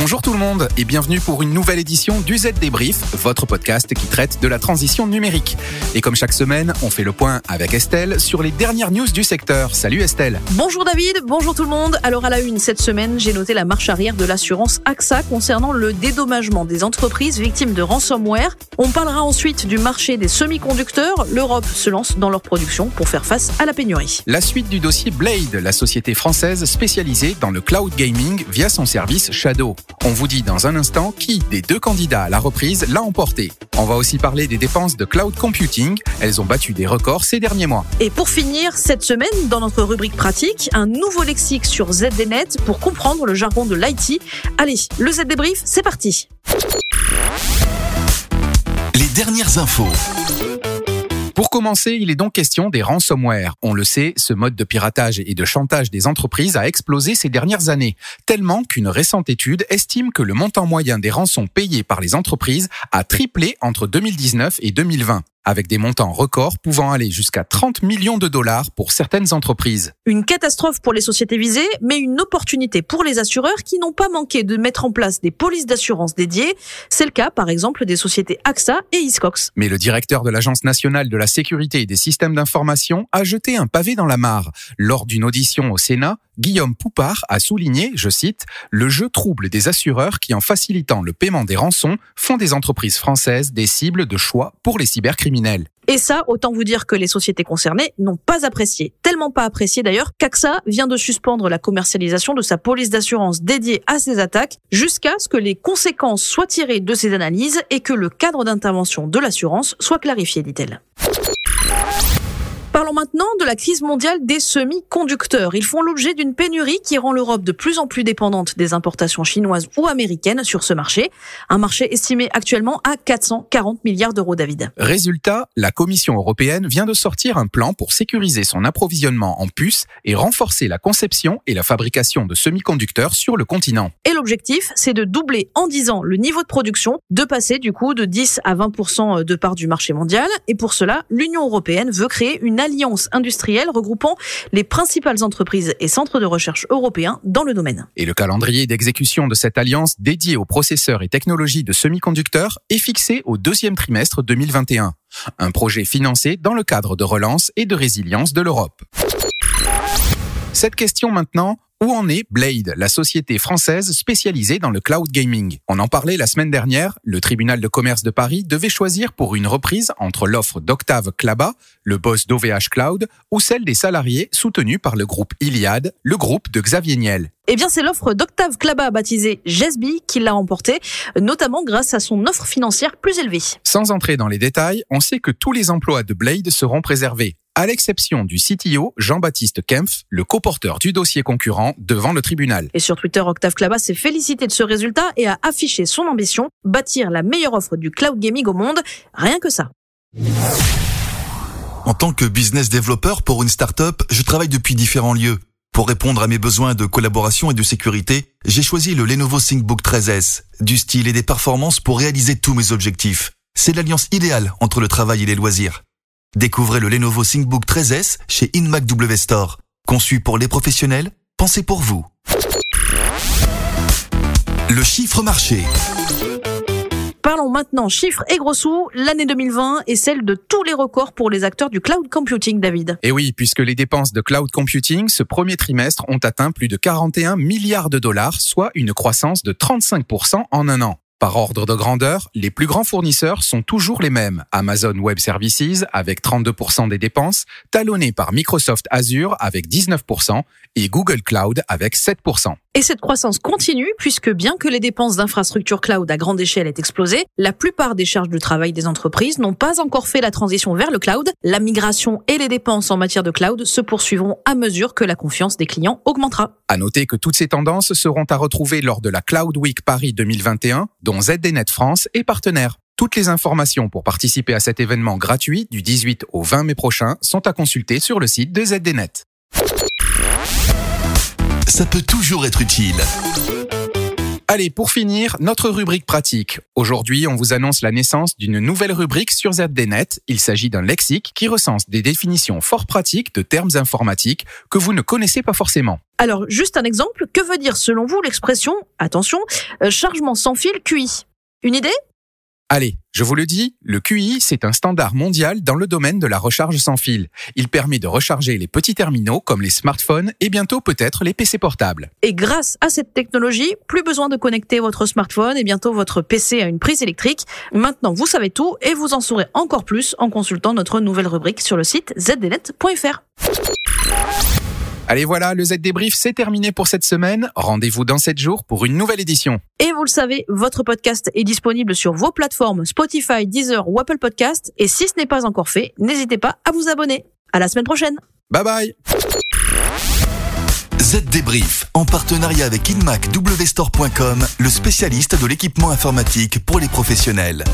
Bonjour tout le monde et bienvenue pour une nouvelle édition du Z Débrief, votre podcast qui traite de la transition numérique. Et comme chaque semaine, on fait le point avec Estelle sur les dernières news du secteur. Salut Estelle. Bonjour David, bonjour tout le monde. Alors à la une cette semaine, j'ai noté la marche arrière de l'assurance AXA concernant le dédommagement des entreprises victimes de ransomware. On parlera ensuite du marché des semi-conducteurs. L'Europe se lance dans leur production pour faire face à la pénurie. La suite du dossier Blade, la société française spécialisée dans le cloud gaming via son service Shadow. On vous dit dans un instant qui des deux candidats à la reprise l'a emporté. On va aussi parler des dépenses de cloud computing. Elles ont battu des records ces derniers mois. Et pour finir, cette semaine, dans notre rubrique pratique, un nouveau lexique sur ZDNet pour comprendre le jargon de l'IT. Allez, le Z débrief, c'est parti. Les dernières infos. Pour commencer, il est donc question des ransomware. On le sait, ce mode de piratage et de chantage des entreprises a explosé ces dernières années, tellement qu'une récente étude estime que le montant moyen des rançons payées par les entreprises a triplé entre 2019 et 2020 avec des montants records pouvant aller jusqu'à 30 millions de dollars pour certaines entreprises. Une catastrophe pour les sociétés visées, mais une opportunité pour les assureurs qui n'ont pas manqué de mettre en place des polices d'assurance dédiées. C'est le cas, par exemple, des sociétés AXA et Iscox. Mais le directeur de l'Agence nationale de la sécurité et des systèmes d'information a jeté un pavé dans la mare. Lors d'une audition au Sénat, Guillaume Poupard a souligné, je cite, le jeu trouble des assureurs qui, en facilitant le paiement des rançons, font des entreprises françaises des cibles de choix pour les cybercriminels. Et ça, autant vous dire que les sociétés concernées n'ont pas apprécié. Tellement pas apprécié d'ailleurs qu'AXA vient de suspendre la commercialisation de sa police d'assurance dédiée à ces attaques jusqu'à ce que les conséquences soient tirées de ces analyses et que le cadre d'intervention de l'assurance soit clarifié, dit-elle. Parlons maintenant de la crise mondiale des semi-conducteurs. Ils font l'objet d'une pénurie qui rend l'Europe de plus en plus dépendante des importations chinoises ou américaines sur ce marché. Un marché estimé actuellement à 440 milliards d'euros, David. Résultat, la Commission européenne vient de sortir un plan pour sécuriser son approvisionnement en puces et renforcer la conception et la fabrication de semi-conducteurs sur le continent. Et l'objectif, c'est de doubler en 10 ans le niveau de production, de passer du coup de 10 à 20% de part du marché mondial. Et pour cela, l'Union européenne veut créer une alliance industrielle regroupant les principales entreprises et centres de recherche européens dans le domaine. Et le calendrier d'exécution de cette alliance dédiée aux processeurs et technologies de semi-conducteurs est fixé au deuxième trimestre 2021. Un projet financé dans le cadre de relance et de résilience de l'Europe. Cette question maintenant, où en est Blade, la société française spécialisée dans le cloud gaming? On en parlait la semaine dernière, le tribunal de commerce de Paris devait choisir pour une reprise entre l'offre d'Octave Klaba, le boss d'OVH Cloud, ou celle des salariés soutenus par le groupe Iliad, le groupe de Xavier Niel. Eh bien, c'est l'offre d'Octave Klaba baptisée Jesby qui l'a remporté, notamment grâce à son offre financière plus élevée. Sans entrer dans les détails, on sait que tous les emplois de Blade seront préservés à l'exception du CTO Jean-Baptiste Kempf, le coporteur du dossier concurrent devant le tribunal. Et sur Twitter, Octave Klaba s'est félicité de ce résultat et a affiché son ambition, bâtir la meilleure offre du cloud gaming au monde, rien que ça. En tant que business développeur pour une startup, je travaille depuis différents lieux. Pour répondre à mes besoins de collaboration et de sécurité, j'ai choisi le Lenovo ThinkBook 13S, du style et des performances pour réaliser tous mes objectifs. C'est l'alliance idéale entre le travail et les loisirs. Découvrez le Lenovo ThinkBook 13S chez InMac Store. Conçu pour les professionnels, pensez pour vous. Le chiffre marché. Parlons maintenant chiffres et gros sous. L'année 2020 est celle de tous les records pour les acteurs du cloud computing, David. Et oui, puisque les dépenses de cloud computing ce premier trimestre ont atteint plus de 41 milliards de dollars, soit une croissance de 35% en un an. Par ordre de grandeur, les plus grands fournisseurs sont toujours les mêmes. Amazon Web Services avec 32% des dépenses, talonné par Microsoft Azure avec 19% et Google Cloud avec 7%. Et cette croissance continue puisque bien que les dépenses d'infrastructure cloud à grande échelle aient explosé, la plupart des charges de travail des entreprises n'ont pas encore fait la transition vers le cloud. La migration et les dépenses en matière de cloud se poursuivront à mesure que la confiance des clients augmentera. À noter que toutes ces tendances seront à retrouver lors de la Cloud Week Paris 2021, dont ZDNet France est partenaire. Toutes les informations pour participer à cet événement gratuit du 18 au 20 mai prochain sont à consulter sur le site de ZDNet ça peut toujours être utile. Allez, pour finir, notre rubrique pratique. Aujourd'hui, on vous annonce la naissance d'une nouvelle rubrique sur ZDNet. Il s'agit d'un lexique qui recense des définitions fort pratiques de termes informatiques que vous ne connaissez pas forcément. Alors, juste un exemple, que veut dire selon vous l'expression, attention, euh, chargement sans fil QI? Une idée? Allez, je vous le dis, le QI, c'est un standard mondial dans le domaine de la recharge sans fil. Il permet de recharger les petits terminaux comme les smartphones et bientôt peut-être les PC portables. Et grâce à cette technologie, plus besoin de connecter votre smartphone et bientôt votre PC à une prise électrique. Maintenant, vous savez tout et vous en saurez encore plus en consultant notre nouvelle rubrique sur le site zdnet.fr. Allez voilà, le Z débrief, c'est terminé pour cette semaine. Rendez-vous dans 7 jours pour une nouvelle édition. Et vous le savez, votre podcast est disponible sur vos plateformes Spotify, Deezer ou Apple Podcast. Et si ce n'est pas encore fait, n'hésitez pas à vous abonner. À la semaine prochaine. Bye bye. Z Débrief, en partenariat avec InmacWstore.com, le spécialiste de l'équipement informatique pour les professionnels.